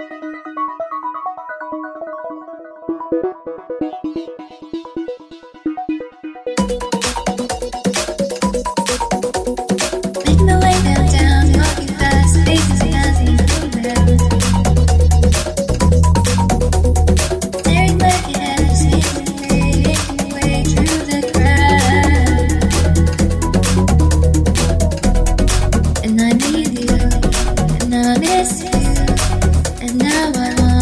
Thank you my love.